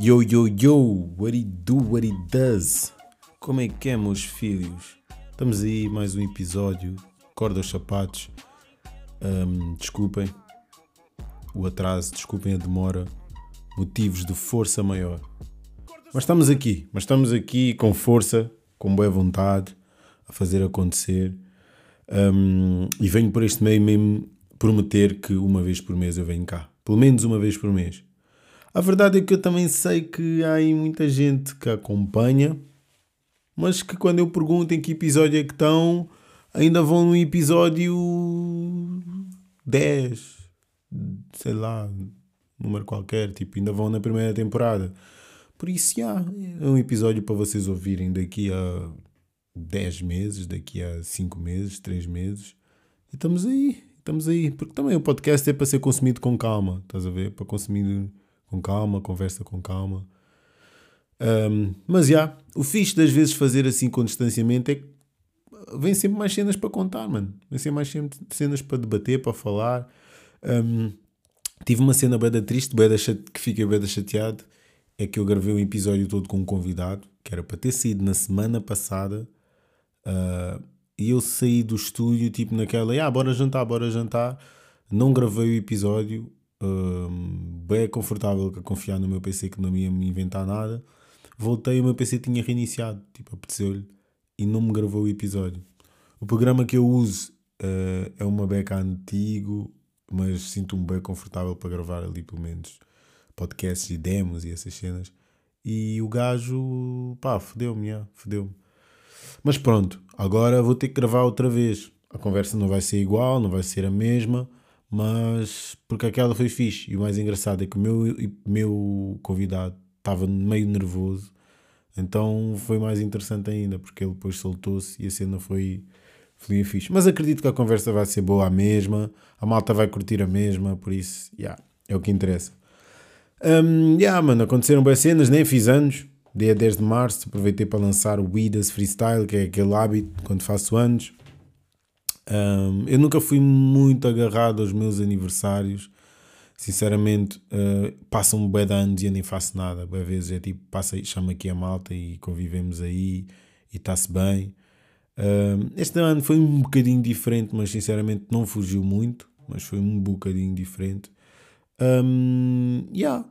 Yo, yo, yo, what he do, what he does. Como é que é, meus filhos? Estamos aí, mais um episódio. Corda os sapatos. Ahm, desculpem o atraso, desculpem a demora. Motivos de força maior. Mas estamos aqui, mas estamos aqui com força, com boa vontade, a fazer acontecer. Ahm, e venho por este meio mesmo prometer que uma vez por mês eu venho cá. Pelo menos uma vez por mês. A verdade é que eu também sei que há aí muita gente que acompanha, mas que quando eu pergunto em que episódio é que estão, ainda vão no episódio 10, sei lá, número qualquer, tipo, ainda vão na primeira temporada. Por isso, já, é um episódio para vocês ouvirem daqui a 10 meses, daqui a 5 meses, 3 meses. E estamos aí, estamos aí. Porque também o podcast é para ser consumido com calma, estás a ver? Para consumir com calma, conversa com calma. Um, mas já, o fixe das vezes fazer assim com distanciamento é que vem sempre mais cenas para contar, mano. Vem sempre mais cenas para debater, para falar. Um, tive uma cena bem triste, bem chate... que fiquei bem chateado. É que eu gravei um episódio todo com um convidado, que era para ter saído na semana passada. Uh, e eu saí do estúdio, tipo naquela, ah, bora jantar, bora jantar. Não gravei o episódio, um, bem confortável a confiar no meu PC que não ia me inventar nada. Voltei e o meu PC tinha reiniciado, tipo, apeteceu-lhe e não me gravou o episódio. O programa que eu uso uh, é uma beca antigo, mas sinto-me bem confortável para gravar ali, pelo menos, podcasts e demos e essas cenas. E o gajo, pá, fodeu-me, fodeu-me. Mas pronto, agora vou ter que gravar outra vez. A conversa não vai ser igual, não vai ser a mesma, mas porque aquela foi fixe. E o mais engraçado é que o meu, meu convidado estava meio nervoso, então foi mais interessante ainda, porque ele depois soltou-se e a cena foi, foi fixe. Mas acredito que a conversa vai ser boa a mesma, a malta vai curtir a mesma, por isso, yeah, é o que interessa. Um, yeah, mano, aconteceram boas cenas, nem fiz anos, dia 10 de março, aproveitei para lançar o Widas Freestyle, que é aquele hábito quando faço anos. Um, eu nunca fui muito agarrado aos meus aniversários. Sinceramente, uh, passam bem de anos e eu nem faço nada. Às vezes é tipo, passa, chama aqui a malta e convivemos aí e está-se bem. Um, este ano foi um bocadinho diferente, mas sinceramente não fugiu muito. Mas foi um bocadinho diferente. Um, yeah.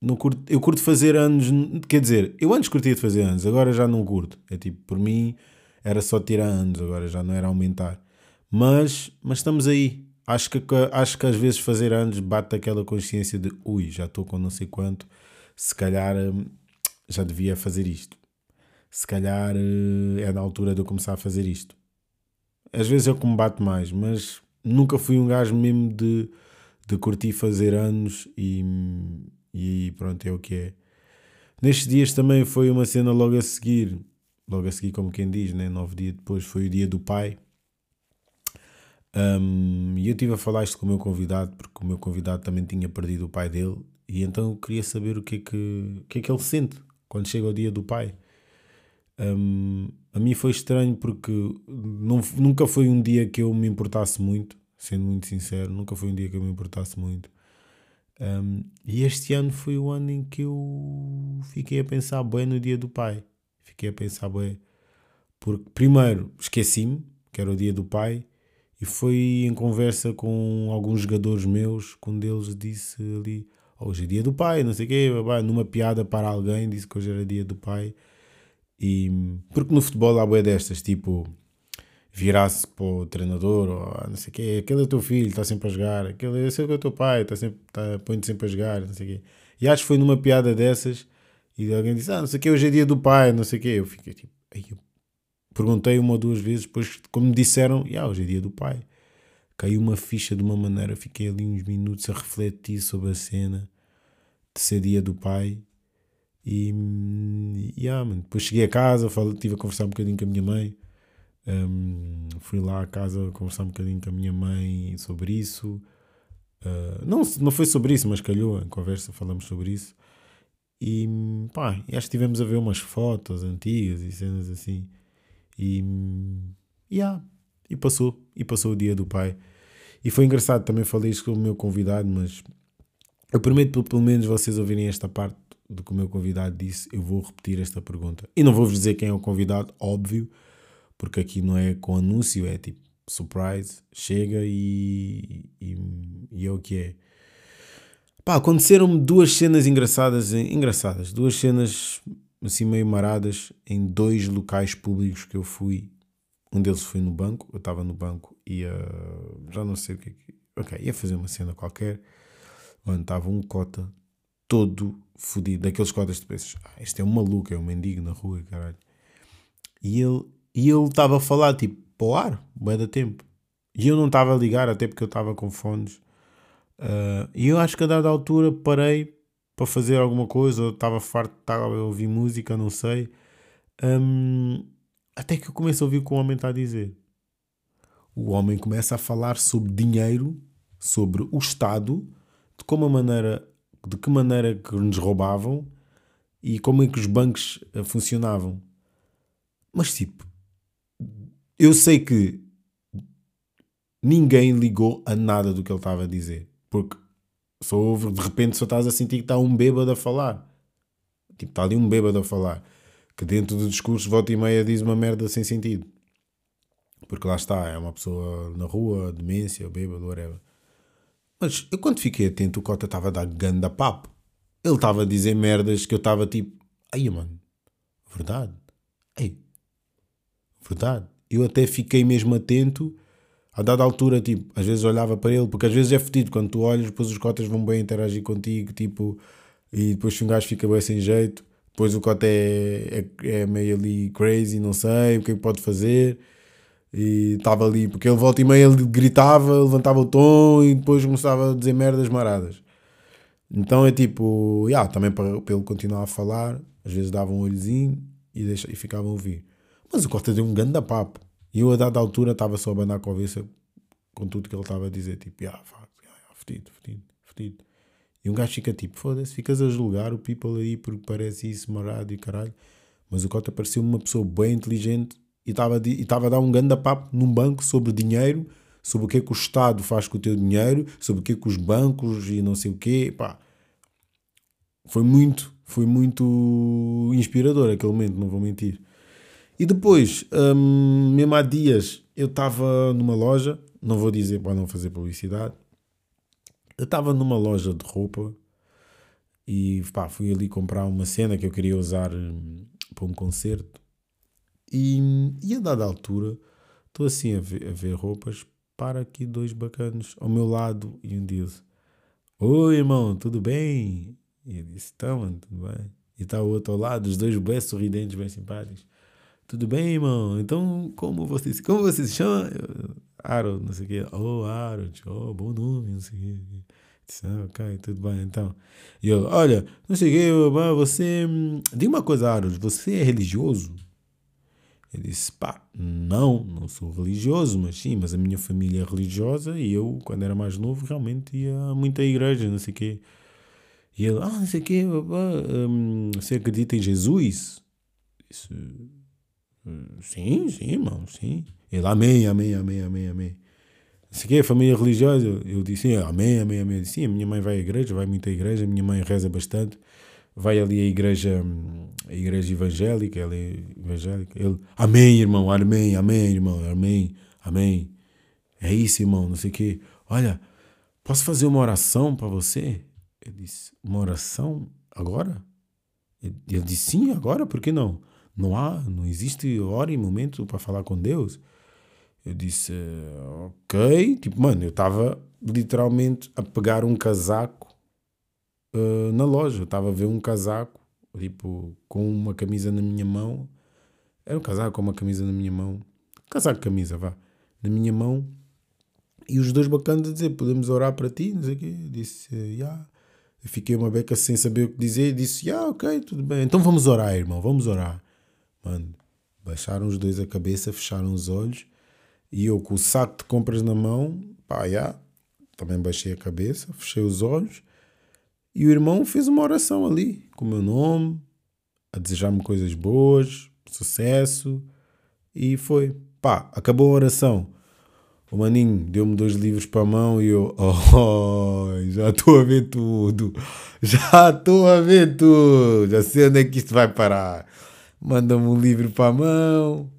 não curto, eu curto fazer anos, quer dizer, eu antes curtia de fazer anos, agora já não curto. É tipo, por mim era só tirar anos, agora já não era aumentar. Mas, mas estamos aí. Acho que, acho que às vezes fazer anos bate aquela consciência de ui, já estou com não sei quanto, se calhar hum, já devia fazer isto. Se calhar hum, é na altura de eu começar a fazer isto. Às vezes é o que me bate mais, mas nunca fui um gajo mesmo de, de curtir fazer anos e, e pronto, é o que é. Nestes dias também foi uma cena logo a seguir, logo a seguir, como quem diz, né? nove dias depois foi o dia do pai. Um, e eu estive a falar isto com o meu convidado, porque o meu convidado também tinha perdido o pai dele, e então eu queria saber o que é que, o que, é que ele sente quando chega o dia do pai. Um, a mim foi estranho porque não, nunca foi um dia que eu me importasse muito, sendo muito sincero, nunca foi um dia que eu me importasse muito. Um, e este ano foi o ano em que eu fiquei a pensar bem no dia do pai. Fiquei a pensar bem. Porque, primeiro, esqueci-me que era o dia do pai e foi em conversa com alguns jogadores meus, que um deles disse ali: Hoje é dia do pai, não sei o quê, numa piada para alguém, disse que hoje era dia do pai. E porque no futebol há boé destas, tipo, virar-se para o treinador, ou não sei o quê, aquele é o teu filho, está sempre a jogar, aquele é o teu pai, está sempre, está, põe-te sempre a jogar, não sei o quê. E acho que foi numa piada dessas, e alguém disse: Ah, não sei o quê, hoje é dia do pai, não sei o quê. Eu fiquei tipo, eu Perguntei uma ou duas vezes, depois, como me disseram, yeah, hoje é dia do pai. Caiu uma ficha de uma maneira, fiquei ali uns minutos a refletir sobre a cena de ser dia do pai. E yeah, man. depois cheguei a casa, estive a conversar um bocadinho com a minha mãe. Um, fui lá à casa conversar um bocadinho com a minha mãe sobre isso. Uh, não, não foi sobre isso, mas calhou em conversa, falamos sobre isso. E pá, acho que estivemos a ver umas fotos antigas e cenas assim. E, yeah, e passou, e passou o dia do pai. E foi engraçado, também falei isso com o meu convidado, mas Eu prometo pelo menos vocês ouvirem esta parte do que o meu convidado disse, eu vou repetir esta pergunta. E não vou-vos dizer quem é o convidado, óbvio, porque aqui não é com anúncio, é tipo surprise, chega e, e, e é o que é. Pá, aconteceram-me duas cenas engraçadas, engraçadas, duas cenas assim meio maradas em dois locais públicos que eu fui. Um deles foi no banco, eu estava no banco e uh, já não sei o que é que. Ok, ia fazer uma cena qualquer, onde estava um cota todo fodido, daqueles cotas que pensas, ah, este é um maluco, é um mendigo na rua, caralho. E ele e ele estava a falar tipo para o ar, bué da tempo. E eu não estava a ligar, até porque eu estava com fones. Uh, e eu acho que a dada altura parei para fazer alguma coisa, ou estava farto, estava a ouvir música, não sei. Um, até que eu começo a ouvir o que o homem está a dizer. O homem começa a falar sobre dinheiro, sobre o Estado, de como maneira de que maneira que nos roubavam e como é que os bancos eh, funcionavam. Mas tipo, eu sei que ninguém ligou a nada do que ele estava a dizer. Porque só houve, de repente só estás a sentir que está um bêbado a falar. Tipo, está ali um bêbado a falar. Que dentro do discurso, volta e meia, diz uma merda sem sentido. Porque lá está, é uma pessoa na rua, demência, bêbado, whatever. Mas eu quando fiquei atento, o Cota estava a dar ganda papo. Ele estava a dizer merdas que eu estava tipo, ai mano, verdade. Ei, verdade. Eu até fiquei mesmo atento. A dada altura, tipo, às vezes olhava para ele, porque às vezes é fedido quando tu olhas, depois os cotas vão bem interagir contigo, tipo, e depois um gajo fica bem sem jeito. Depois o cota é, é, é meio ali crazy, não sei o que é que pode fazer e estava ali, porque ele volta e meia ele gritava, levantava o tom e depois começava a dizer merdas maradas. Então é tipo, yeah, também para, para ele continuar a falar, às vezes dava um olhozinho e, deixa, e ficava a ouvir. Mas o Costa deu um grande papo. E eu a dada altura estava só a abanar a cabeça com tudo que ele estava a dizer, tipo, yeah, fuck, yeah, fedido, fedido. E um gajo fica tipo, foda-se, ficas a julgar o people aí porque parece isso marado e caralho. Mas o Cota pareceu uma pessoa bem inteligente e estava a dar um grande papo num banco sobre dinheiro, sobre o que é que o Estado faz com o teu dinheiro, sobre o que é que os bancos e não sei o quê. Pá. Foi muito, foi muito inspirador aquele momento, não vou mentir. E depois, hum, mesmo há dias, eu estava numa loja, não vou dizer para não fazer publicidade, eu estava numa loja de roupa e pá, fui ali comprar uma cena que eu queria usar hum, para um concerto e, e a dada altura, estou assim a ver, a ver roupas, para aqui dois bacanos ao meu lado e um diz: Oi irmão, tudo bem? E eu disse: Tá, tudo bem. E está o outro ao lado, os dois bem sorridentes, bem simpáticos. Tudo bem, irmão? Então, como você, como você se chama? Aaron, não sei o quê. Oh, Aaron, oh, bom nome, não sei o quê. Disse, ah, ok, tudo bem, então. E eu, olha, não sei o quê, você... Hum, diga uma coisa, Aaron, você é religioso? Ele disse: pá, não, não sou religioso, mas sim, mas a minha família é religiosa e eu, quando era mais novo, realmente ia muito à igreja, não sei o quê. E ele: ah, não sei o quê, hum, você acredita em Jesus? Hum, sim, sim, irmão, sim. Ele: amém, amém, amém, amém, amém. Sei o quê, família religiosa? Eu disse: amém, amém, amém. Sim, a minha mãe vai à igreja, vai muito à igreja, a minha mãe reza bastante vai ali à igreja, a igreja evangélica, ela é evangélica, ele, amém, irmão, amém, amém, irmão, amém, amém. É isso, irmão, não sei o quê. Olha, posso fazer uma oração para você? Eu disse, uma oração agora? Ele disse, sim, agora, por que não? Não há, não existe hora e momento para falar com Deus. Eu disse, ok, tipo, mano, eu estava literalmente a pegar um casaco uh, na loja. Estava a ver um casaco, tipo, com uma camisa na minha mão. Era um casaco com uma camisa na minha mão. Casaco, camisa, vá. Na minha mão. E os dois bacanas a dizer, podemos orar para ti, não sei o quê. Eu disse, já. Yeah. Eu fiquei uma beca sem saber o que dizer. E disse, yeah, ok, tudo bem. Então vamos orar, irmão, vamos orar. Mano, baixaram os dois a cabeça, fecharam os olhos. E eu com o saco de compras na mão, pá, yeah, também baixei a cabeça, fechei os olhos e o irmão fez uma oração ali, com o meu nome, a desejar-me coisas boas, sucesso. E foi. Pá, acabou a oração. O maninho deu-me dois livros para a mão e eu, oh, já estou a ver tudo, já estou a ver tudo, já sei onde é que isto vai parar. Manda-me um livro para a mão,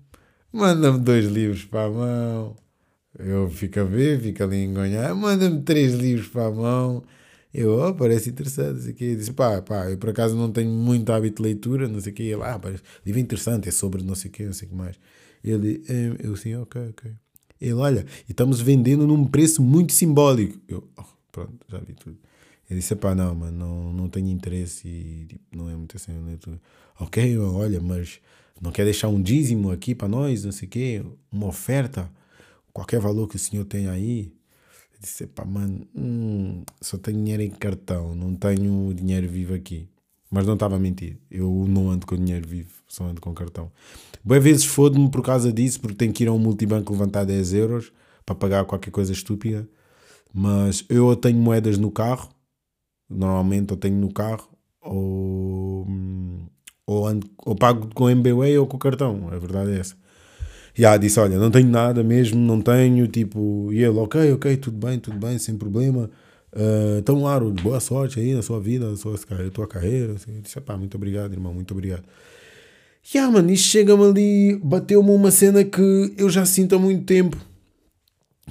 manda-me dois livros para a mão. Eu fico a ver, fico ali a enganhar, manda-me três livros para a mão. Eu, oh, parece interessante, sei que. Disse, pá, pá, eu por acaso não tenho muito hábito de leitura, não sei o que. Ele, ah, parece, livro interessante, é sobre não sei o que, não sei o que mais. Ele, eu assim, ok, ok. Ele, olha, e estamos vendendo num preço muito simbólico. Eu, oh, pronto, já vi tudo. Ele disse, pá, não, mano, não, não tenho interesse e tipo, não é muito assim leitura. Ok, olha, mas não quer deixar um dízimo aqui para nós, não sei o quê, uma oferta, qualquer valor que o senhor tem aí. Eu disse, pá, mano, hum, só tenho dinheiro em cartão, não tenho dinheiro vivo aqui. Mas não estava a mentir, eu não ando com dinheiro vivo, só ando com cartão. Boas vezes fodo-me por causa disso, porque tenho que ir a um multibanco levantar 10 euros para pagar qualquer coisa estúpida. Mas eu tenho moedas no carro, normalmente eu tenho no carro, ou, ou, ando, ou pago com MBWay ou com cartão, a verdade é essa. E ah, disse: Olha, não tenho nada mesmo, não tenho. Tipo, e ele, ok, ok, tudo bem, tudo bem, sem problema. Uh, então, claro, boa sorte aí na sua vida, na sua, na tua carreira. Assim. Eu disse: Pá, muito obrigado, irmão, muito obrigado. E yeah, mano, isto chega-me ali, bateu-me uma cena que eu já sinto há muito tempo,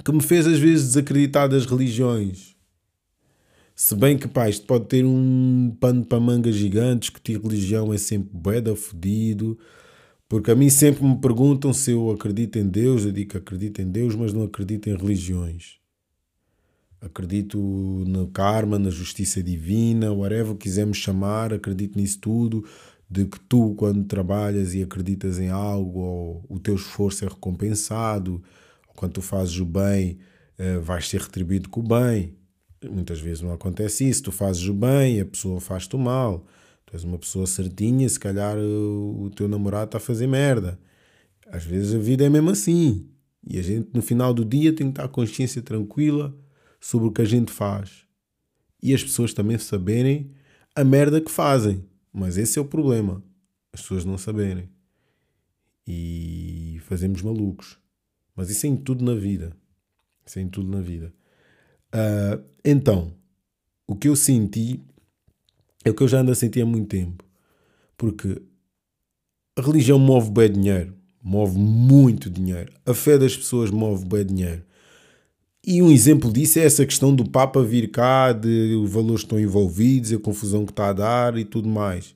que me fez às vezes desacreditar das religiões. Se bem que, pá, isto pode ter um pano para mangas gigantes, que ter religião é sempre boeda fodido, porque a mim sempre me perguntam se eu acredito em Deus, eu digo que acredito em Deus, mas não acredito em religiões. Acredito no karma, na justiça divina, whatever quisermos chamar, acredito nisso tudo de que tu, quando trabalhas e acreditas em algo, ou o teu esforço é recompensado, ou quando tu fazes o bem, uh, vais ser retribuído com o bem. Muitas vezes não acontece isso. Tu fazes o bem e a pessoa faz-te o mal. Tu és uma pessoa certinha, se calhar o, o teu namorado está a fazer merda. Às vezes a vida é mesmo assim. E a gente, no final do dia, tem que estar a consciência tranquila sobre o que a gente faz. E as pessoas também saberem a merda que fazem. Mas esse é o problema. As pessoas não saberem. E fazemos malucos. Mas isso é em tudo na vida. Isso é em tudo na vida. Uh, então, o que eu senti é o que eu já ando a sentir há muito tempo. Porque a religião move bem dinheiro. Move muito dinheiro. A fé das pessoas move bem dinheiro. E um exemplo disso é essa questão do Papa vir cá, de os valores que estão envolvidos, a confusão que está a dar e tudo mais.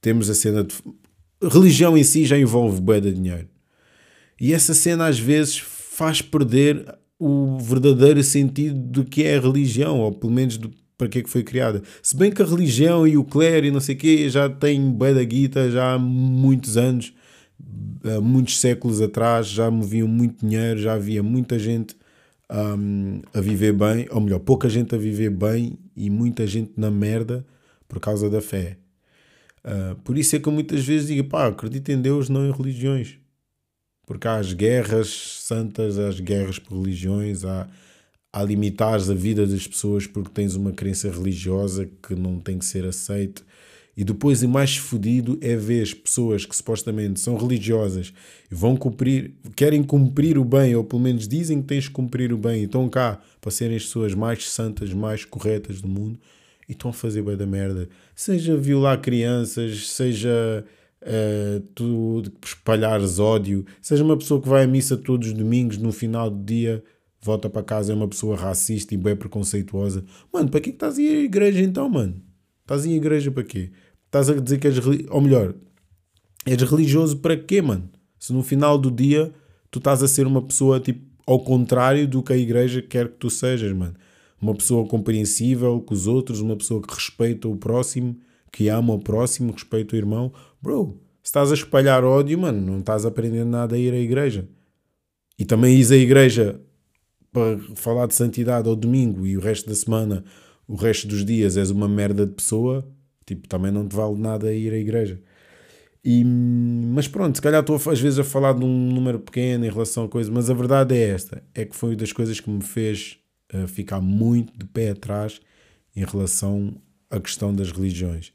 Temos a cena de. Religião em si já envolve bué de dinheiro. E essa cena às vezes faz perder o verdadeiro sentido do que é a religião, ou pelo menos do, para que é que foi criada. Se bem que a religião e o clero e não sei o quê já têm bué da guita já há muitos anos, há muitos séculos atrás, já moviam muito dinheiro, já havia muita gente um, a viver bem, ou melhor, pouca gente a viver bem e muita gente na merda por causa da fé. Uh, por isso é que eu muitas vezes digo, pá, acredito em Deus, não em religiões. Porque há as guerras santas, há as guerras por religiões, há, há limitares a vida das pessoas porque tens uma crença religiosa que não tem que ser aceita. E depois, o mais fodido é ver as pessoas que supostamente são religiosas e vão cumprir, querem cumprir o bem, ou pelo menos dizem que tens de cumprir o bem, e estão cá para serem as pessoas mais santas, mais corretas do mundo, e estão a fazer bem da merda. Seja violar crianças, seja uh, tu espalhares ódio, seja uma pessoa que vai à missa todos os domingos, no final do dia volta para casa, é uma pessoa racista e bem preconceituosa. Mano, para que estás a à igreja então, mano? Estás em igreja para quê? Estás a dizer que és. Ou melhor, és religioso para quê, mano? Se no final do dia tu estás a ser uma pessoa tipo ao contrário do que a igreja quer que tu sejas, mano. Uma pessoa compreensível com os outros, uma pessoa que respeita o próximo, que ama o próximo, respeita o irmão. Bro, se estás a espalhar ódio, mano, não estás a aprender nada a ir à igreja. E também ires à igreja para falar de santidade ao domingo e o resto da semana o resto dos dias és uma merda de pessoa, tipo, também não te vale nada ir à igreja. E, mas pronto, se calhar estou às vezes a falar de um número pequeno em relação a coisas, mas a verdade é esta: é que foi uma das coisas que me fez uh, ficar muito de pé atrás em relação à questão das religiões.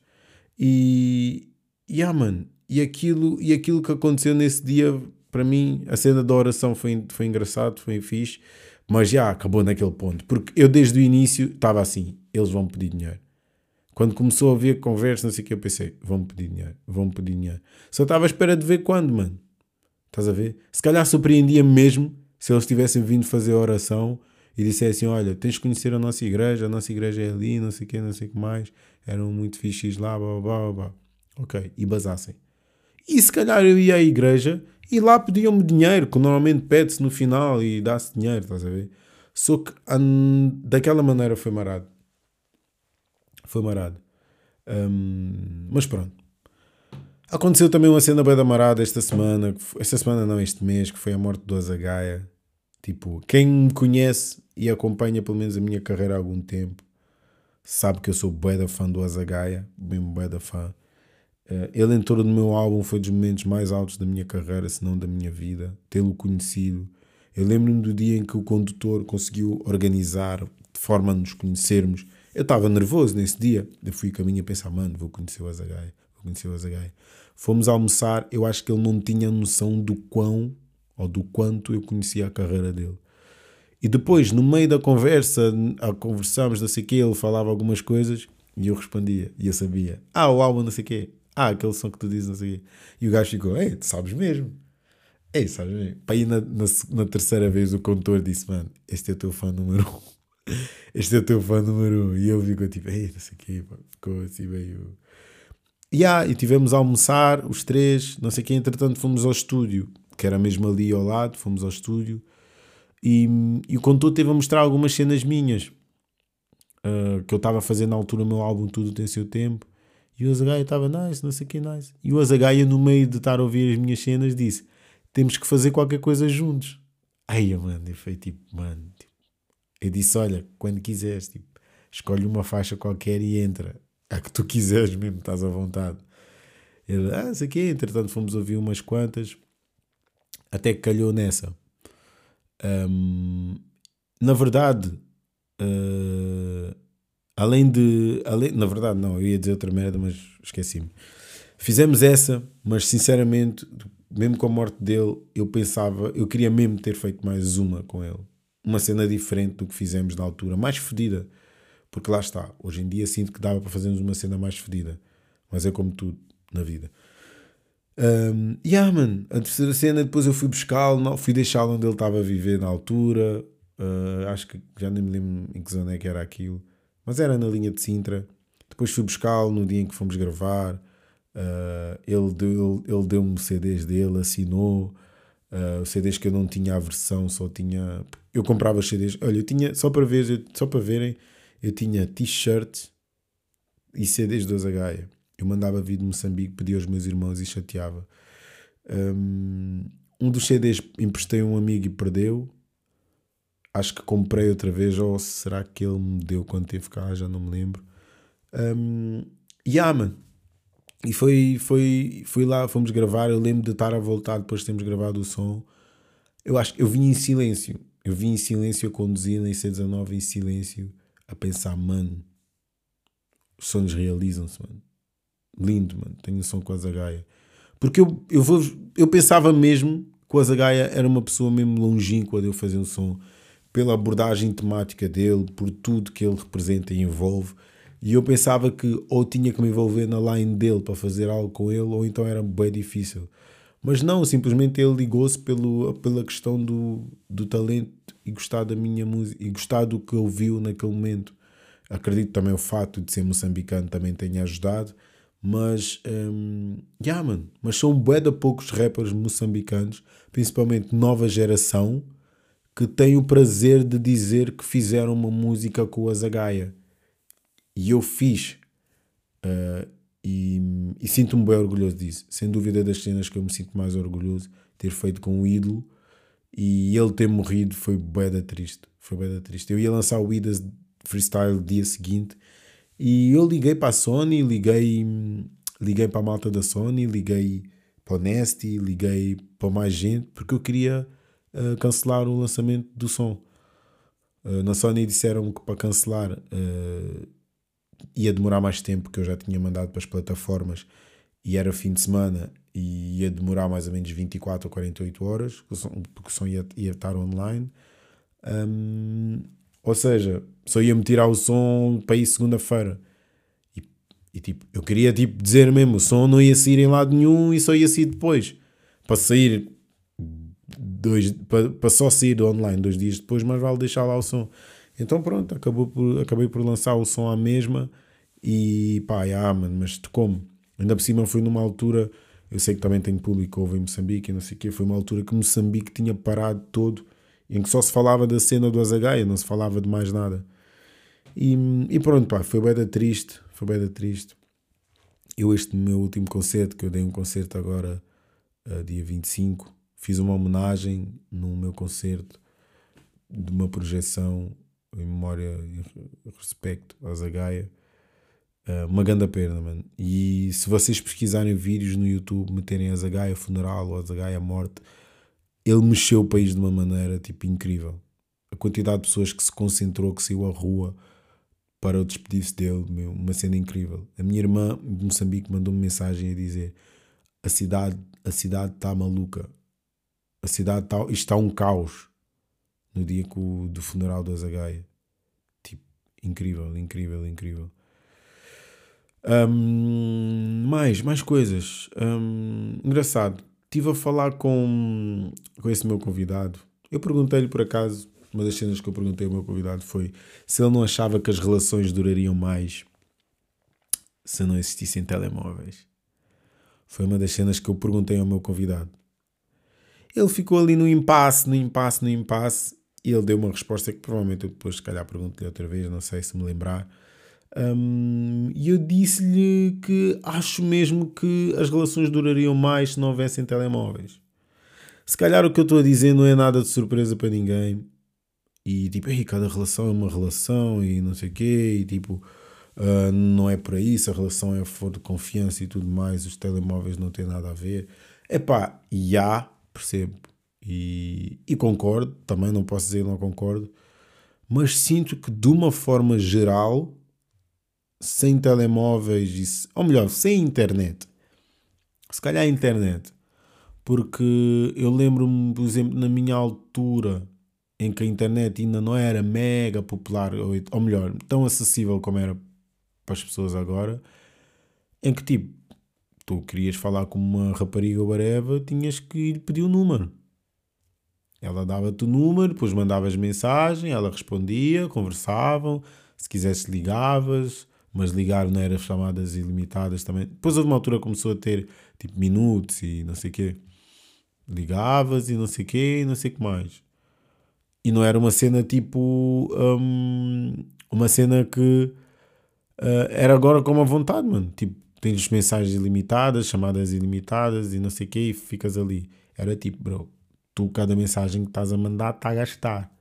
E, yeah, man, e aquilo, e aquilo que aconteceu nesse dia para mim, a cena da oração foi, foi engraçado, foi fixe, mas já acabou naquele ponto. Porque eu, desde o início, estava assim: eles vão pedir dinheiro. Quando começou a haver conversa, não sei o que, eu pensei: vão pedir dinheiro, vão pedir dinheiro. Só estava à espera de ver quando, mano. Estás a ver? Se calhar surpreendia-me mesmo se eles tivessem vindo fazer oração e dissessem: Olha, tens de conhecer a nossa igreja, a nossa igreja é ali, não sei o que, não sei o que mais, eram muito fixes lá, blá blá blá blá. Ok, e basassem. E se calhar eu ia à igreja e lá pediam-me dinheiro, que normalmente pede-se no final e dá-se dinheiro, estás a ver? Só que daquela maneira foi marado. Foi marado. Um, mas pronto. Aconteceu também uma cena bem da marada esta semana, esta semana não, este mês, que foi a morte do Azagaia. Tipo, quem me conhece e acompanha pelo menos a minha carreira há algum tempo, sabe que eu sou bué da fã do Azagaia, mesmo bué da fã. Uh, ele entrou no meu álbum, foi dos momentos mais altos da minha carreira, se não da minha vida. Tê-lo conhecido. Eu lembro-me do dia em que o condutor conseguiu organizar de forma a nos conhecermos. Eu estava nervoso nesse dia. Eu fui caminho a pensar, mano, vou conhecer o Azagaia, vou conhecer o Azagaia. Fomos almoçar, eu acho que ele não tinha noção do quão ou do quanto eu conhecia a carreira dele. E depois, no meio da conversa, a conversarmos, não sei o quê, ele falava algumas coisas e eu respondia. E eu sabia. Ah, o álbum, não sei o quê. Ah, aquele som que tu dizes, não sei. E o gajo ficou, ei, tu sabes mesmo. Ei, sabes mesmo. Para ir na, na, na, terceira vez o condutor disse, mano, este é o teu fã número um. Este é o teu fã número um. E ele ficou tipo, ei, não sei o quê. Ficou assim meio... Yeah, e tivemos a almoçar, os três, não sei o quê. Entretanto fomos ao estúdio, que era mesmo ali ao lado, fomos ao estúdio. E, e o condutor teve a mostrar algumas cenas minhas. Uh, que eu estava fazer na altura o meu álbum Tudo Tem Seu Tempo. E o Azagaia estava nice, não sei o que nice. E o Azagaia, no meio de estar a ouvir as minhas cenas, disse: Temos que fazer qualquer coisa juntos. Aí, mano, eu fui tipo, mano. Tipo, eu disse: Olha, quando quiseres, tipo, escolhe uma faixa qualquer e entra. A que tu quiseres mesmo, estás à vontade. Ele, ah, sei que entretanto fomos ouvir umas quantas, até que calhou nessa. Um, na verdade, uh, além de. Além, na verdade, não, eu ia dizer outra merda, mas esqueci-me. Fizemos essa, mas sinceramente, mesmo com a morte dele, eu pensava, eu queria mesmo ter feito mais uma com ele. Uma cena diferente do que fizemos na altura, mais fedida. Porque lá está, hoje em dia sinto que dava para fazermos uma cena mais fedida. Mas é como tudo na vida. Um, yeah, man, a terceira cena depois eu fui buscá-lo, fui deixá-lo onde ele estava a viver na altura. Uh, acho que já nem me lembro em que zona é que era aquilo, mas era na linha de Sintra. Depois fui buscá-lo no dia em que fomos gravar. Uh, ele deu-me ele deu CDs dele, assinou. Uh, os CDs que eu não tinha a versão, só tinha. Eu comprava CDs. Olha, eu tinha, só para, ver, só para verem, eu tinha t-shirts e CDs do Azagaia. Eu mandava vir de Moçambique, pedia aos meus irmãos e chateava. Um, um dos CDs emprestei a um amigo e perdeu. Acho que comprei outra vez, ou será que ele me deu quando teve cá? Já não me lembro. Um, yeah, man. E foi, foi, fui lá, fomos gravar. Eu lembro de estar a voltar depois de termos gravado o som. Eu acho que eu vim em silêncio. Eu vim em silêncio a conduzir na IC19 em silêncio, a pensar, mano, os sonhos realizam-se, mano lindo, mano. Tenho som com a Zagaia. Porque eu, eu, vou, eu pensava mesmo que o Azagaia era uma pessoa mesmo longínqua de eu fazer um som, pela abordagem temática dele, por tudo que ele representa e envolve. E eu pensava que ou tinha que me envolver na line dele para fazer algo com ele, ou então era bem difícil. Mas não, simplesmente ele ligou-se pela questão do, do talento e gostar da minha música e gostar do que ouviu naquele momento. Acredito também o fato de ser moçambicano também tenha ajudado mas, um, yeah, man, mas são bué de poucos rappers moçambicanos, principalmente nova geração, que têm o prazer de dizer que fizeram uma música com o Azagaia. E eu fiz. Uh, e, e sinto-me bem orgulhoso disso. Sem dúvida das cenas que eu me sinto mais orgulhoso ter feito com o ídolo e ele ter morrido foi bué da triste. Foi bué da triste. Eu ia lançar o Idas Freestyle dia seguinte e eu liguei para a Sony, liguei, liguei para a malta da Sony, liguei para o Nasty, liguei para mais gente, porque eu queria uh, cancelar o lançamento do som. Uh, na Sony disseram que para cancelar uh, ia demorar mais tempo, que eu já tinha mandado para as plataformas e era fim de semana e ia demorar mais ou menos 24 ou 48 horas, porque o som ia, ia estar online. Um, ou seja, só ia-me tirar o som para ir segunda-feira. E, e, tipo, eu queria tipo, dizer mesmo: o som não ia sair em lado nenhum e só ia sair depois. Para sair dois, para, para só sair online dois dias depois, mas vale deixar lá o som. Então pronto, acabou por, acabei por lançar o som à mesma e pá, ah, mano, mas como? Ainda por cima foi numa altura, eu sei que também tem público ouve em Moçambique e não sei o quê, foi uma altura que Moçambique tinha parado todo, em que só se falava da cena do Azagaia, não se falava de mais nada. E, e pronto, pá, foi bem triste, foi bem triste. Eu este meu último concerto, que eu dei um concerto agora, uh, dia 25, fiz uma homenagem no meu concerto de uma projeção em memória e respeito ao Zagaia. Uh, uma grande perda, mano. E se vocês pesquisarem vídeos no YouTube, meterem a Zagaia funeral ou a Zagaia morte, ele mexeu o país de uma maneira tipo incrível. A quantidade de pessoas que se concentrou, que saiu à rua para o despedir-se dele, meu, uma cena incrível. A minha irmã de Moçambique mandou-me mensagem a dizer: a cidade a cidade está maluca, a cidade está, está um caos no dia do funeral do Azagaia. Tipo, incrível, incrível, incrível. Um, mais, mais coisas. Um, engraçado. Estive a falar com, com esse meu convidado. Eu perguntei-lhe por acaso, uma das cenas que eu perguntei ao meu convidado foi se ele não achava que as relações durariam mais se não existissem telemóveis. Foi uma das cenas que eu perguntei ao meu convidado. Ele ficou ali no impasse, no impasse, no impasse e ele deu uma resposta que provavelmente eu depois, se calhar, pergunto-lhe outra vez, não sei se me lembrar. Um, e eu disse-lhe que acho mesmo que as relações durariam mais se não houvessem telemóveis. Se calhar o que eu estou a dizer não é nada de surpresa para ninguém. E tipo, Ei, cada relação é uma relação e não sei o quê. E tipo, uh, não é por aí. Se a relação é for de confiança e tudo mais, os telemóveis não têm nada a ver. Epá, e há, percebo. E, e concordo, também não posso dizer que não concordo, mas sinto que de uma forma geral, sem telemóveis, ou melhor, sem internet, se calhar a internet, porque eu lembro-me, por exemplo, na minha altura, em que a internet ainda não era mega popular, ou, ou melhor, tão acessível como era para as pessoas agora, em que tipo, tu querias falar com uma rapariga ou whatever, tinhas que lhe pedir o um número. Ela dava-te o número, depois mandavas mensagem, ela respondia, conversavam, se quisesse ligavas, mas ligar não era chamadas ilimitadas também. Depois houve uma altura começou a ter tipo minutos e não sei o quê. Ligavas e não sei o quê e não sei o que mais. E não era uma cena tipo. Um, uma cena que uh, era agora como a vontade, mano. Tipo, tens mensagens ilimitadas, chamadas ilimitadas e não sei o quê e ficas ali. Era tipo, bro, tu cada mensagem que estás a mandar está a gastar.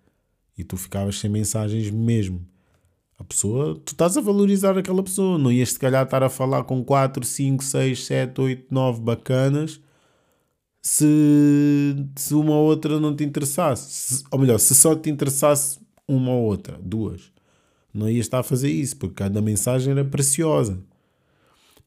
E tu ficavas sem mensagens mesmo. A pessoa, tu estás a valorizar aquela pessoa. Não ias se calhar estar a falar com 4, 5, 6, 7, 8, 9 bacanas se, se uma ou outra não te interessasse. Se, ou melhor, se só te interessasse uma ou outra, duas. Não ias estar a fazer isso, porque cada mensagem era preciosa.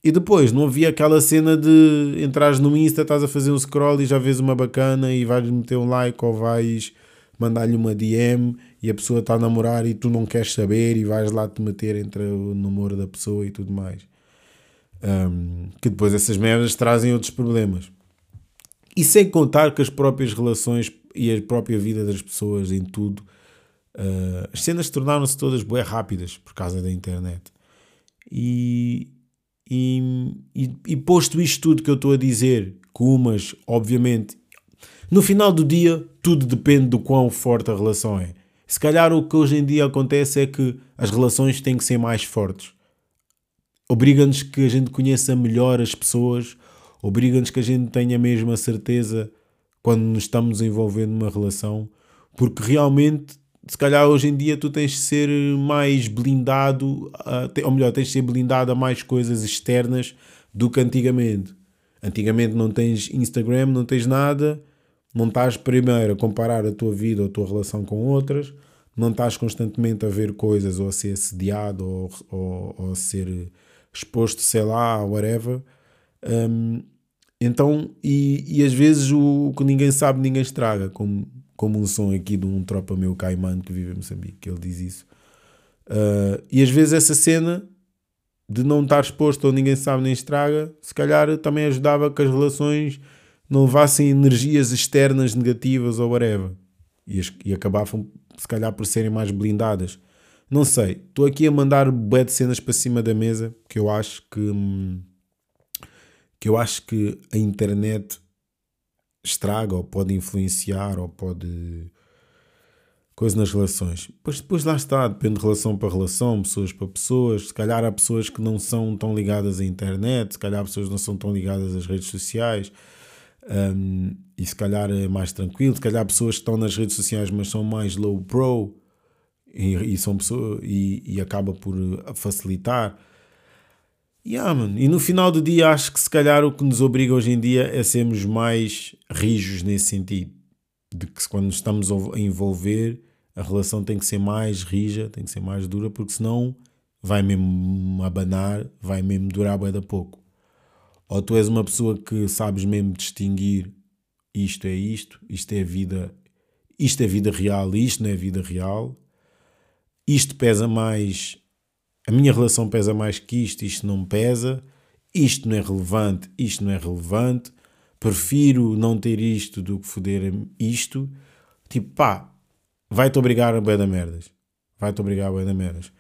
E depois não havia aquela cena de entrares no Insta, estás a fazer um scroll e já vês uma bacana e vais meter um like ou vais mandar-lhe uma DM e a pessoa está a namorar e tu não queres saber e vais lá te meter entre o namoro da pessoa e tudo mais. Um, que depois essas merdas trazem outros problemas. E sem contar que as próprias relações e a própria vida das pessoas em tudo, uh, as cenas tornaram-se todas bem rápidas por causa da internet. E, e, e, e posto isto tudo que eu estou a dizer, com umas, obviamente, no final do dia, tudo depende do quão forte a relação é. Se calhar o que hoje em dia acontece é que as relações têm que ser mais fortes. Obriga-nos que a gente conheça melhor as pessoas, obriga-nos que a gente tenha mesmo a certeza quando nos estamos envolvendo numa relação, porque realmente se calhar hoje em dia tu tens de ser mais blindado, ou melhor, tens de ser blindado a mais coisas externas do que antigamente. Antigamente não tens Instagram, não tens nada, não estás primeiro a comparar a tua vida ou a tua relação com outras, não estás constantemente a ver coisas ou a ser assediado ou, ou, ou a ser exposto, sei lá, whatever. Um, então, e, e às vezes o, o, que ninguém sabe, ninguém estraga, como, como um som aqui de um tropa meu caimano que vive em Moçambique, que ele diz isso. Uh, e às vezes essa cena de não estar exposto ou ninguém sabe nem estraga, se calhar também ajudava que as relações não levassem energias externas negativas ou whatever. E, e acabavam, se calhar, por serem mais blindadas. Não sei. Estou aqui a mandar bué de cenas para cima da mesa que eu acho que. Hum, que eu acho que a internet estraga ou pode influenciar ou pode coisa nas relações. Pois depois lá está, depende de relação para relação, pessoas para pessoas. Se calhar há pessoas que não são tão ligadas à internet, se calhar há pessoas que não são tão ligadas às redes sociais. Um, e se calhar é mais tranquilo, se calhar há pessoas que estão nas redes sociais mas são mais low pro e, e são pessoas e, e acaba por facilitar. Yeah, man. E no final do dia acho que se calhar o que nos obriga hoje em dia é sermos mais rijos nesse sentido. De que quando estamos a envolver, a relação tem que ser mais rija, tem que ser mais dura, porque senão vai mesmo abanar, vai mesmo durar bem da pouco. Ou tu és uma pessoa que sabes mesmo distinguir isto é isto, isto é vida, isto é vida real isto não é vida real. Isto pesa mais a minha relação pesa mais que isto, isto não pesa, isto não é relevante, isto não é relevante, prefiro não ter isto do que foder isto. Tipo, pá, vai-te obrigar a bué da merdas. Vai-te obrigar a bué da merdas.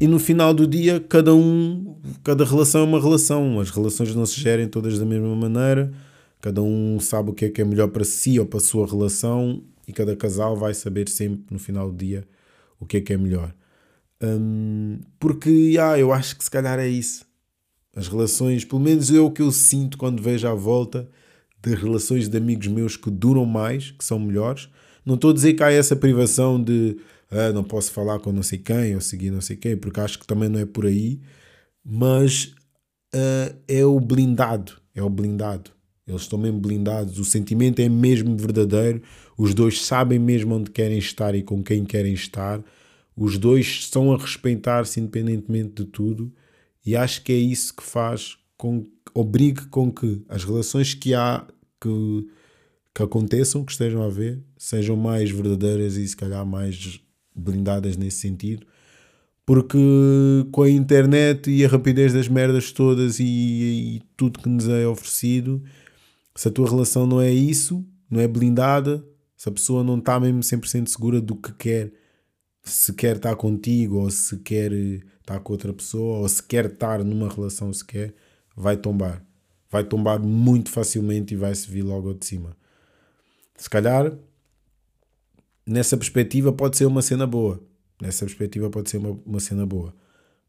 E no final do dia, cada um, cada relação é uma relação. As relações não se gerem todas da mesma maneira. Cada um sabe o que é que é melhor para si ou para a sua relação. E cada casal vai saber sempre no final do dia o que é que é melhor. Um, porque ah, eu acho que se calhar é isso. As relações, pelo menos é o que eu sinto quando vejo à volta de relações de amigos meus que duram mais, que são melhores. Não estou a dizer que há essa privação de ah, não posso falar com não sei quem ou seguir não sei quem, porque acho que também não é por aí. Mas uh, é o blindado, é o blindado. Eles estão mesmo blindados, o sentimento é mesmo verdadeiro, os dois sabem mesmo onde querem estar e com quem querem estar os dois estão a respeitar-se independentemente de tudo, e acho que é isso que faz com obrigue com que as relações que há que, que aconteçam, que estejam a ver, sejam mais verdadeiras e se calhar mais blindadas nesse sentido. Porque com a internet e a rapidez das merdas todas e, e tudo que nos é oferecido, se a tua relação não é isso, não é blindada, se a pessoa não está mesmo 100% segura do que quer se quer estar contigo ou se quer estar com outra pessoa ou se quer estar numa relação sequer, vai tombar. Vai tombar muito facilmente e vai-se vir logo de cima. Se calhar, nessa perspectiva, pode ser uma cena boa. Nessa perspectiva, pode ser uma, uma cena boa.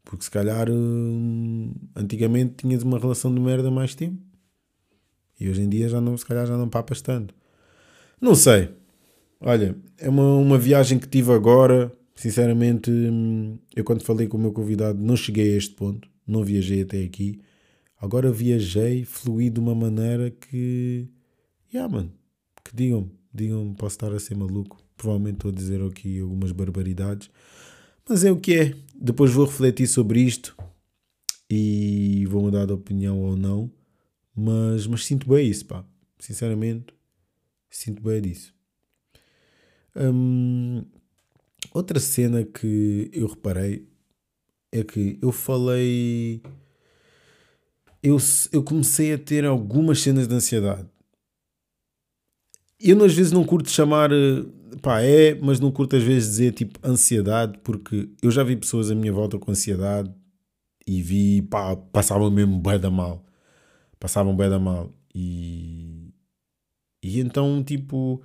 Porque se calhar, hum, antigamente tinhas uma relação de merda mais tempo. E hoje em dia, já não, se calhar, já não papas tanto. Não sei. Olha, é uma, uma viagem que tive agora Sinceramente, eu quando falei com o meu convidado não cheguei a este ponto, não viajei até aqui. Agora viajei, fluí de uma maneira que. Yeah, mano, que digam, digam, posso estar a ser maluco. Provavelmente estou a dizer aqui algumas barbaridades, mas é o que é. Depois vou refletir sobre isto e vou mudar de opinião ou não. Mas, mas sinto bem isso, pá. Sinceramente, sinto bem disso. Hum, Outra cena que eu reparei é que eu falei. Eu, eu comecei a ter algumas cenas de ansiedade. Eu às vezes não curto chamar. Pá, é, mas não curto às vezes dizer tipo ansiedade, porque eu já vi pessoas à minha volta com ansiedade e vi, pá, passavam mesmo bem da mal. Passavam bem da mal. E. E então, tipo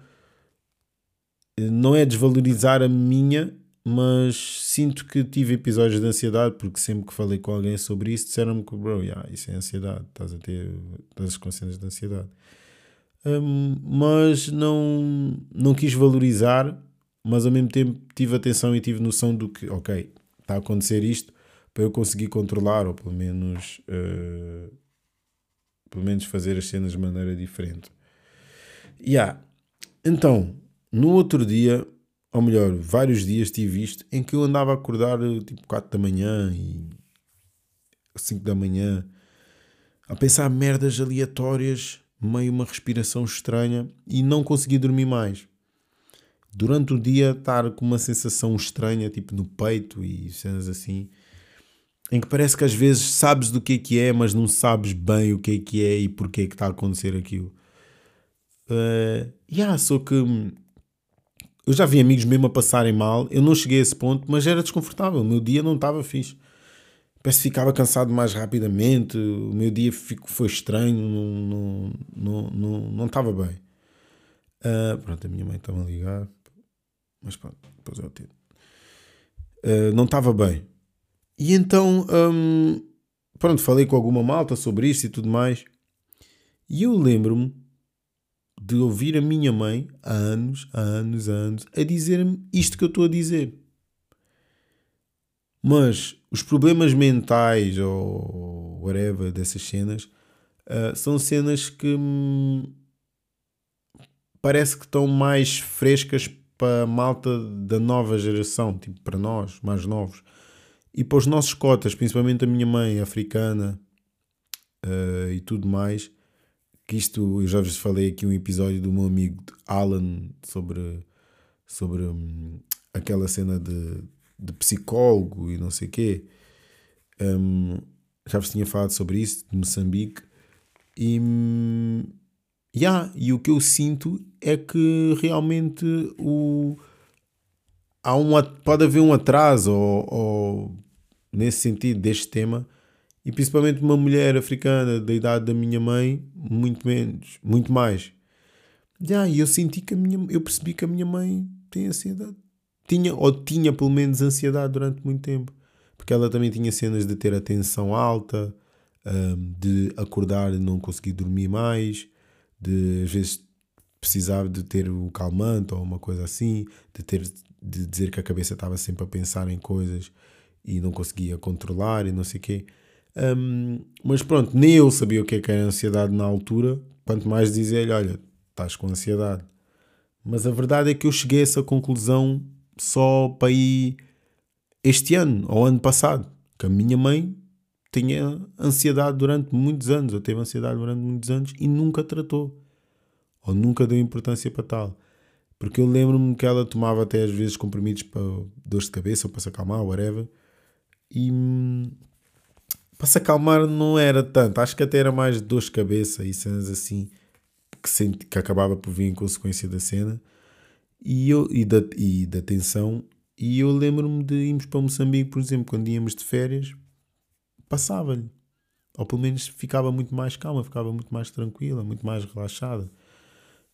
não é desvalorizar a minha, mas sinto que tive episódios de ansiedade, porque sempre que falei com alguém sobre isso, disseram-me que, bro, yeah, isso é ansiedade, estás a ter as consciências de ansiedade. Um, mas não, não quis valorizar, mas ao mesmo tempo tive atenção e tive noção do que, ok, está a acontecer isto para eu conseguir controlar, ou pelo menos, uh, pelo menos fazer as cenas de maneira diferente. Yeah. Então, no outro dia, ou melhor, vários dias tive isto em que eu andava a acordar tipo 4 da manhã e 5 da manhã a pensar merdas aleatórias, meio uma respiração estranha e não consegui dormir mais. Durante o dia estar com uma sensação estranha, tipo no peito e cenas assim, em que parece que às vezes sabes do que é que é, mas não sabes bem o que é que é e porque é que está a acontecer aquilo. Uh, yeah, só que eu já vi amigos mesmo a passarem mal, eu não cheguei a esse ponto, mas era desconfortável, o meu dia não estava fixe. Parece que ficava cansado mais rapidamente, o meu dia foi estranho, não estava não, não, não, não bem. Uh, pronto, a minha mãe estava a ligar, mas pronto, depois eu atendo. Uh, não estava bem. E então, um, pronto, falei com alguma malta sobre isto e tudo mais. E eu lembro-me de ouvir a minha mãe, há anos, há anos, há anos, a dizer-me isto que eu estou a dizer. Mas os problemas mentais ou whatever dessas cenas uh, são cenas que hum, parece que estão mais frescas para a malta da nova geração, tipo para nós, mais novos. E para os nossos cotas, principalmente a minha mãe africana uh, e tudo mais, que isto eu já vos falei aqui um episódio do meu amigo Alan sobre, sobre um, aquela cena de de psicólogo e não sei o quê. Um, já vos tinha falado sobre isso, de Moçambique. E, yeah, e o que eu sinto é que realmente o, há um, pode haver um atraso ou, ou, nesse sentido deste tema e principalmente uma mulher africana da idade da minha mãe muito menos muito mais yeah, e eu senti que a minha eu percebi que a minha mãe tem ansiedade tinha, ou tinha pelo menos ansiedade durante muito tempo. Porque ela também tinha cenas de ter a tensão alta, um, de acordar e não conseguir dormir mais, de às vezes precisava de ter o calmante ou uma coisa assim, de ter de dizer que a cabeça estava sempre a pensar em coisas e não conseguia controlar e não sei o quê. Um, mas pronto, nem eu sabia o que, é que era ansiedade na altura, quanto mais dizer-lhe, olha, estás com ansiedade. Mas a verdade é que eu cheguei a essa conclusão só para ir este ano ou ano passado. Que a minha mãe tinha ansiedade durante muitos anos, ou teve ansiedade durante muitos anos e nunca tratou. Ou nunca deu importância para tal. Porque eu lembro-me que ela tomava até às vezes comprimidos para dor de cabeça ou para se acalmar, whatever. E hum, para se acalmar não era tanto. Acho que até era mais dor de cabeça e cenas assim que, senti, que acabava por vir em consequência da cena e, eu, e, da, e da tensão. E eu lembro-me de irmos para Moçambique, por exemplo, quando íamos de férias, passava-lhe. Ou pelo menos ficava muito mais calma, ficava muito mais tranquila, muito mais relaxada.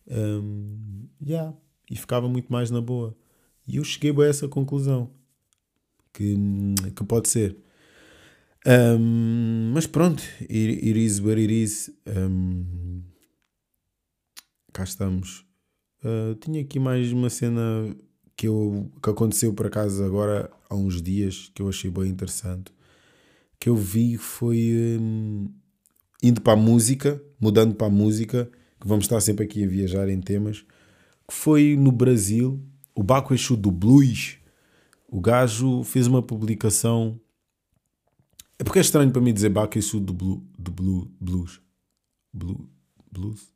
Um, yeah, e ficava muito mais na boa. E eu cheguei a essa conclusão. Que, que pode ser. Um, mas pronto, it, is what it is. Um, cá estamos. Uh, tinha aqui mais uma cena que, eu, que aconteceu por acaso agora há uns dias que eu achei bem interessante. Que eu vi foi um, indo para a música, mudando para a música, que vamos estar sempre aqui a viajar em temas. Que foi no Brasil, o Baco Exu do Blues. O gajo fez uma publicação. É porque é estranho para mim dizer Baco do, blue, do blue, Blues. Blue, blues?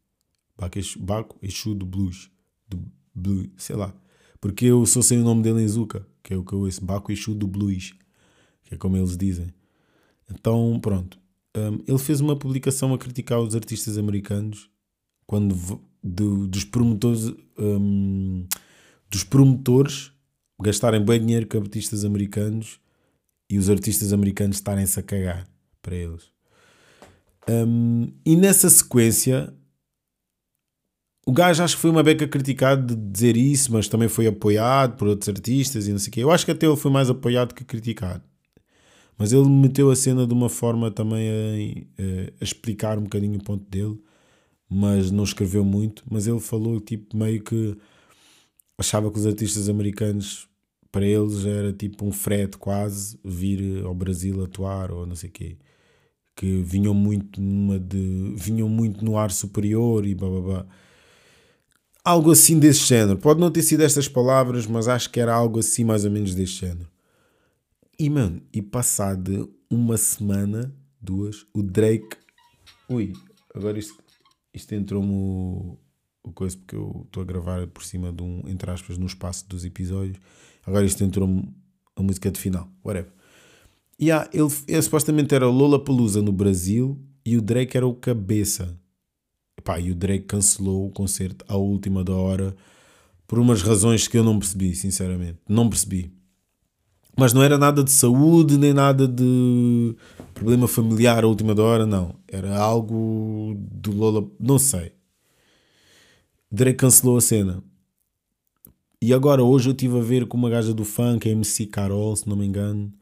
Baco Exu do Blues do blues, sei lá. Porque eu sou sem o nome dele em Zuka, que é o que eu ouço, Baco Exu do Blues, que é como eles dizem. Então, pronto. Um, ele fez uma publicação a criticar os artistas americanos quando dos promotores um, dos promotores gastarem bem dinheiro com artistas americanos e os artistas americanos estarem-se a cagar para eles. Um, e nessa sequência o gajo acho que foi uma beca criticado de dizer isso, mas também foi apoiado por outros artistas e não sei o quê. Eu acho que até ele foi mais apoiado que criticado. Mas ele meteu a cena de uma forma também a, a, explicar um bocadinho o ponto dele, mas não escreveu muito. Mas ele falou tipo meio que achava que os artistas americanos para eles era tipo um frete quase vir ao Brasil atuar ou não sei o quê. Que vinham muito numa de. vinham muito no ar superior e blá Algo assim desse género. Pode não ter sido estas palavras, mas acho que era algo assim mais ou menos deste género. E mano, e passado uma semana, duas, o Drake Ui, agora isto, isto entrou-me o, o coisa porque eu estou a gravar por cima de um, entre aspas, no espaço dos episódios. Agora isto entrou-me a música de final, whatever. E yeah, ele, ele supostamente era Lola Palusa no Brasil e o Drake era o cabeça. Pá, e o Drake cancelou o concerto à última da hora por umas razões que eu não percebi, sinceramente. Não percebi. Mas não era nada de saúde, nem nada de problema familiar à última da hora, não. Era algo do Lola. Não sei. Drake cancelou a cena. E agora, hoje eu estive a ver com uma gaja do funk, a MC Carol, se não me engano,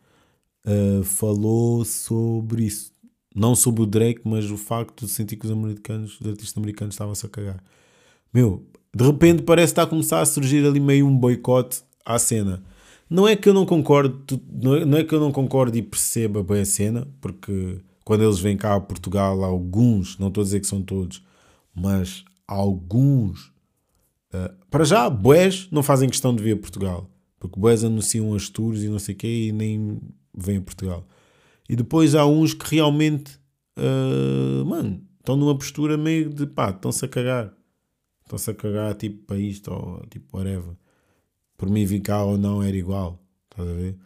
uh, falou sobre isso. Não sobre o Drake, mas o facto de sentir que os americanos, os artistas americanos estavam-se a cagar. Meu, de repente parece que está a começar a surgir ali meio um boicote à cena. Não é que eu não concordo, não é que eu não concordo e perceba bem a cena, porque quando eles vêm cá a Portugal, alguns, não estou a dizer que são todos, mas alguns, uh, para já, boés não fazem questão de vir a Portugal, porque boés anunciam as tours e não sei o quê e nem vêm a Portugal. E depois há uns que realmente, uh, mano, estão numa postura meio de pá, estão-se a cagar. Estão-se a cagar tipo para isto ou tipo whatever. Por mim vir cá ou não era igual. Estás a ver?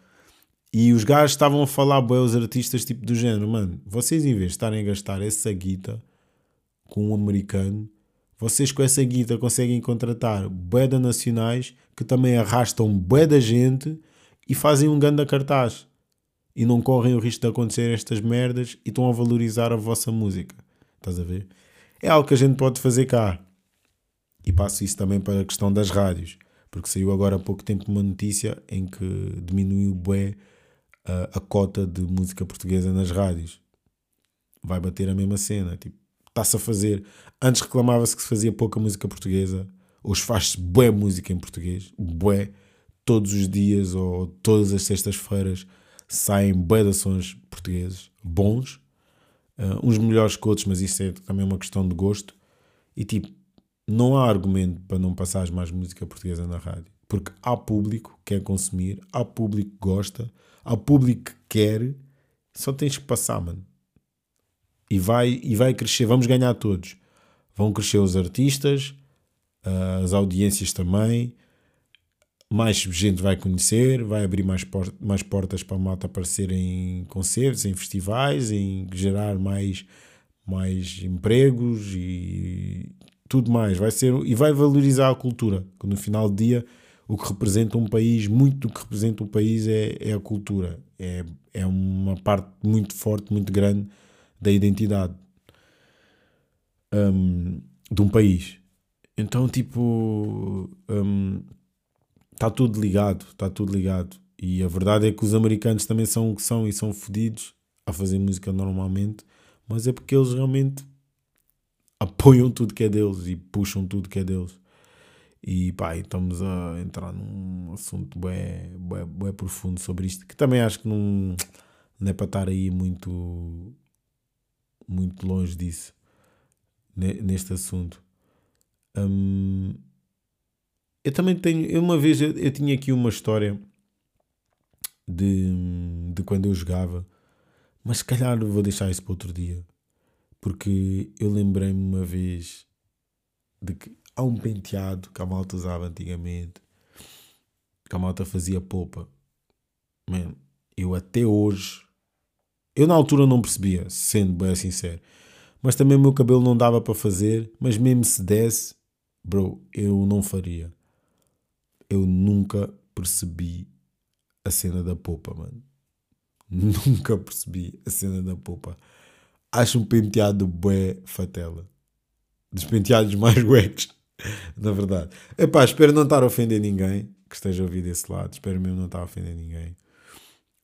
E os gajos estavam a falar, bem, os artistas tipo do género, mano, vocês em vez de estarem a gastar essa guita com um americano, vocês com essa guita conseguem contratar bué nacionais que também arrastam bué da gente e fazem um ganda cartaz e não correm o risco de acontecer estas merdas e estão a valorizar a vossa música. Estás a ver? É algo que a gente pode fazer cá. E passo isso também para a questão das rádios, porque saiu agora há pouco tempo uma notícia em que diminuiu bué a, a cota de música portuguesa nas rádios. Vai bater a mesma cena, tipo, está-se a fazer. Antes reclamava-se que se fazia pouca música portuguesa, hoje faz-se bué música em português, bué, todos os dias ou todas as sextas-feiras saem bué de portugueses, bons, uh, uns melhores que outros, mas isso é também uma questão de gosto. E tipo, não há argumento para não passares mais música portuguesa na rádio. Porque há público que quer consumir, há público que gosta, há público que quer, só tens que passar, mano. E vai, e vai crescer, vamos ganhar todos. Vão crescer os artistas, ah, as audiências também, mais gente vai conhecer, vai abrir mais, por mais portas para a malta aparecer em concertos, em festivais, em gerar mais, mais empregos e tudo mais. Vai ser, e vai valorizar a cultura, que no final do dia o que representa um país, muito do que representa o país é, é a cultura. É, é uma parte muito forte, muito grande da identidade um, de um país. Então, tipo, um, está tudo ligado, está tudo ligado. E a verdade é que os americanos também são o que são e são fodidos a fazer música normalmente, mas é porque eles realmente apoiam tudo que é deles e puxam tudo que é deles. E pá, estamos a entrar num assunto bem, bem, bem profundo sobre isto, que também acho que não, não é para estar aí muito, muito longe disso, neste assunto. Um, eu também tenho. Uma vez eu, eu tinha aqui uma história de, de quando eu jogava, mas se calhar vou deixar isso para outro dia. Porque eu lembrei-me uma vez de que há um penteado que a malta usava antigamente, que a malta fazia polpa. Eu até hoje, eu na altura não percebia, sendo bem sincero, mas também o meu cabelo não dava para fazer, mas mesmo se desse, bro, eu não faria eu nunca percebi a cena da popa, mano. Nunca percebi a cena da popa. Acho um penteado bué fatela. Dos penteados mais wecs, na verdade. Epá, espero não estar a ofender ninguém que esteja a ouvir desse lado. Espero mesmo não estar a ofender ninguém.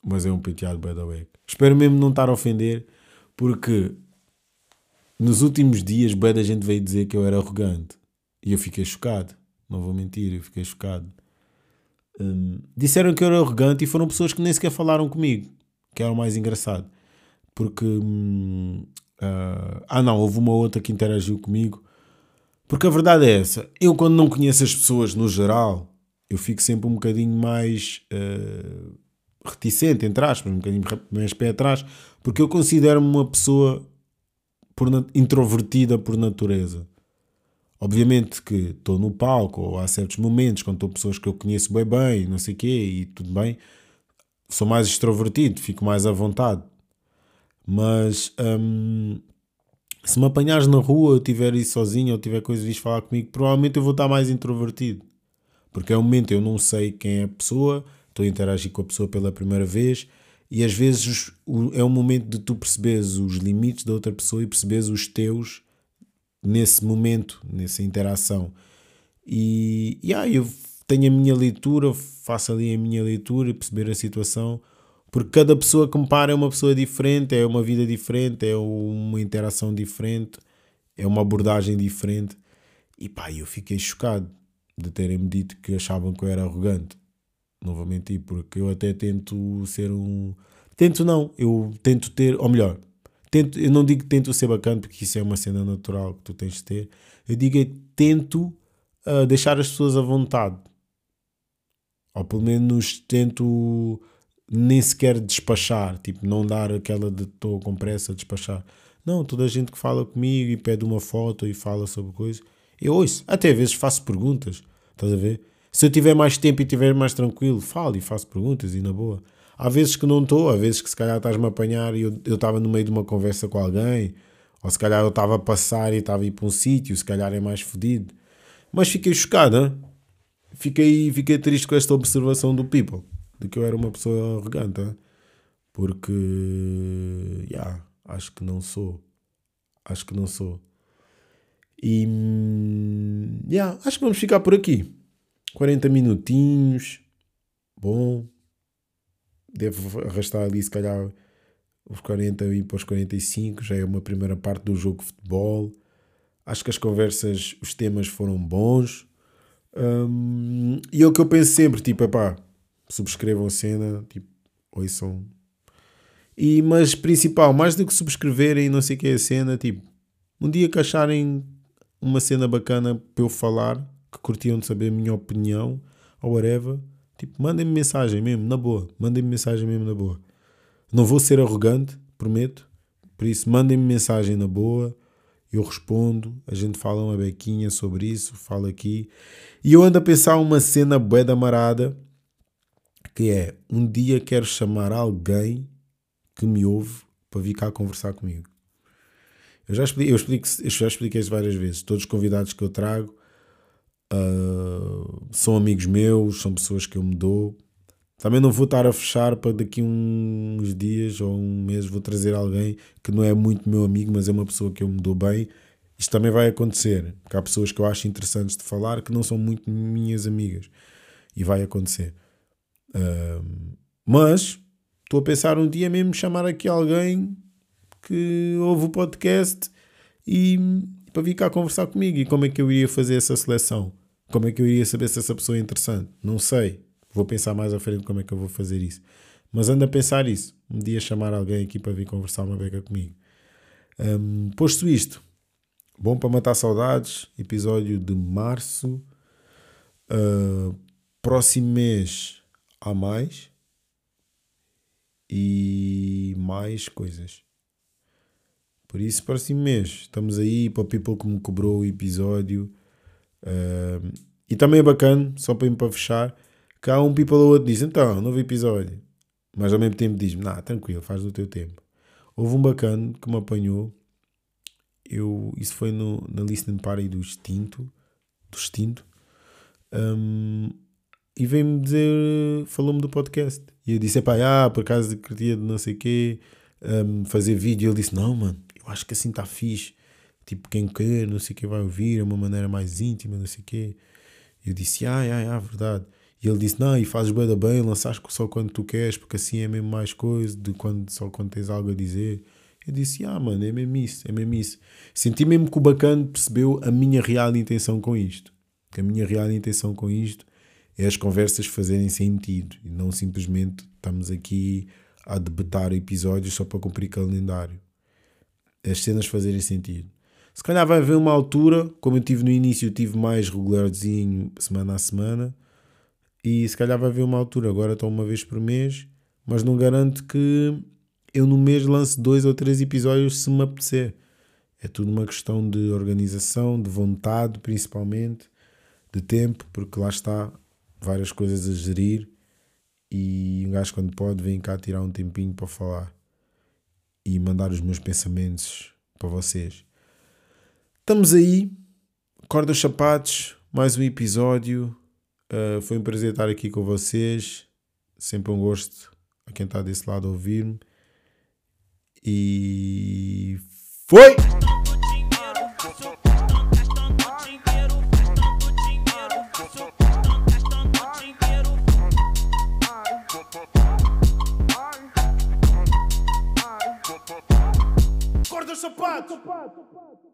Mas é um penteado da weck. Espero mesmo não estar a ofender porque nos últimos dias bué da gente veio dizer que eu era arrogante. E eu fiquei chocado. Não vou mentir, eu fiquei chocado. Um, disseram que eu era arrogante e foram pessoas que nem sequer falaram comigo, que era o mais engraçado. Porque. Hum, uh, ah, não, houve uma outra que interagiu comigo. Porque a verdade é essa. Eu, quando não conheço as pessoas no geral, eu fico sempre um bocadinho mais uh, reticente, entre aspas, um bocadinho mais pé atrás, porque eu considero-me uma pessoa por introvertida por natureza. Obviamente que estou no palco, ou há certos momentos, quando estou pessoas que eu conheço bem bem, não sei o quê, e tudo bem, sou mais extrovertido, fico mais à vontade. Mas hum, se me apanhares na rua, eu estiver aí sozinho, ou tiver coisas de falar comigo, provavelmente eu vou estar mais introvertido. Porque é um momento eu não sei quem é a pessoa, estou a interagir com a pessoa pela primeira vez, e às vezes é um momento de tu perceberes os limites da outra pessoa e perceberes os teus nesse momento, nessa interação. E yeah, eu tenho a minha leitura, faço ali a minha leitura e perceber a situação, porque cada pessoa que me para é uma pessoa diferente, é uma vida diferente, é uma interação diferente, é uma abordagem diferente. E pá, eu fiquei chocado de terem-me dito que achavam que eu era arrogante. Novamente, porque eu até tento ser um. Tento não, eu tento ter, ou melhor, tento, eu não digo que tento ser bacana, porque isso é uma cena natural que tu tens de ter. Eu digo é tento uh, deixar as pessoas à vontade. Ou pelo menos tento nem sequer despachar, tipo, não dar aquela de estou com pressa, despachar. Não, toda a gente que fala comigo e pede uma foto e fala sobre coisas, eu ouço. Até às vezes faço perguntas, estás a ver? Se eu tiver mais tempo e estiver mais tranquilo, falo e faço perguntas e na boa. Há vezes que não estou, há vezes que se calhar estás-me a apanhar e eu estava no meio de uma conversa com alguém, ou se calhar eu estava a passar e estava a ir para um sítio, se calhar é mais fodido. Mas fiquei chocado, hein? fiquei, fiquei triste com esta observação do People, de que eu era uma pessoa arrogante, hein? porque, yeah, acho que não sou. Acho que não sou. E, yeah, acho que vamos ficar por aqui. 40 minutinhos. Bom, devo arrastar ali se calhar os 40 e para os 45, já é uma primeira parte do jogo de futebol. Acho que as conversas, os temas foram bons. Um, e é o que eu penso sempre, tipo, pá, subscrevam a cena, tipo, ouçam. E, mas principal, mais do que subscreverem não sei o que é a cena, tipo, um dia que acharem uma cena bacana para eu falar, que curtiam de saber a minha opinião, ou whatever, Tipo, mandem-me mensagem mesmo, na boa. Mandem-me mensagem mesmo, na boa. Não vou ser arrogante, prometo. Por isso, mandem-me mensagem na boa. Eu respondo. A gente fala uma bequinha sobre isso. Fala aqui. E eu ando a pensar uma cena bué da marada. Que é, um dia quero chamar alguém que me ouve para vir cá conversar comigo. Eu já eu eu já expliquei isso várias vezes. Todos os convidados que eu trago Uh, são amigos meus, são pessoas que eu me dou. Também não vou estar a fechar para daqui uns dias ou um mês vou trazer alguém que não é muito meu amigo, mas é uma pessoa que eu me dou bem. Isto também vai acontecer, porque há pessoas que eu acho interessantes de falar que não são muito minhas amigas. E vai acontecer. Uh, mas estou a pensar um dia mesmo chamar aqui alguém que ouve o podcast e para vir cá conversar comigo. E como é que eu iria fazer essa seleção? Como é que eu iria saber se essa pessoa é interessante? Não sei. Vou pensar mais à frente como é que eu vou fazer isso. Mas ando a pensar isso. Um dia chamar alguém aqui para vir conversar uma beca comigo. Um, posto isto, bom para matar saudades. Episódio de março. Uh, próximo mês há mais. E mais coisas. Por isso, próximo mês, estamos aí para o people que me cobrou o episódio. Uh, e também é bacana, só para, para fechar, que há um people ou outro diz: então, novo episódio. Mas ao mesmo tempo diz-me: nah, tranquilo, faz no teu tempo. Houve um bacana que me apanhou. Eu, isso foi no, na listening party do Extinto. Do Extinto. Um, e veio-me dizer, falou-me do podcast. E eu disse: pá, ah, por acaso queria de não sei o quê, um, fazer vídeo. Ele disse: não, mano, eu acho que assim está fixe tipo, quem quer, não sei o que vai ouvir, é uma maneira mais íntima, não sei o que. Eu disse, ah, ah, ah, verdade. E ele disse, não, e fazes bem bem, lançaste só quando tu queres, porque assim é mesmo mais coisa de quando, só quando tens algo a dizer. Eu disse, ah, mano, é mesmo isso, é mesmo isso. Senti mesmo que o bacana percebeu a minha real intenção com isto. Que a minha real intenção com isto é as conversas fazerem sentido e não simplesmente estamos aqui a debater episódios só para cumprir calendário. As cenas fazerem sentido. Se calhar vai haver uma altura, como eu tive no início, eu tive mais regularzinho, semana a semana, e se calhar vai haver uma altura, agora estou uma vez por mês, mas não garanto que eu no mês lance dois ou três episódios se me apetecer. É tudo uma questão de organização, de vontade, principalmente, de tempo, porque lá está várias coisas a gerir e um gajo quando pode vem cá tirar um tempinho para falar e mandar os meus pensamentos para vocês. Estamos aí, corda os sapatos, mais um episódio. Uh, foi um prazer estar aqui com vocês. Sempre um gosto a quem está desse lado ouvir-me. E foi! Corta o sapato!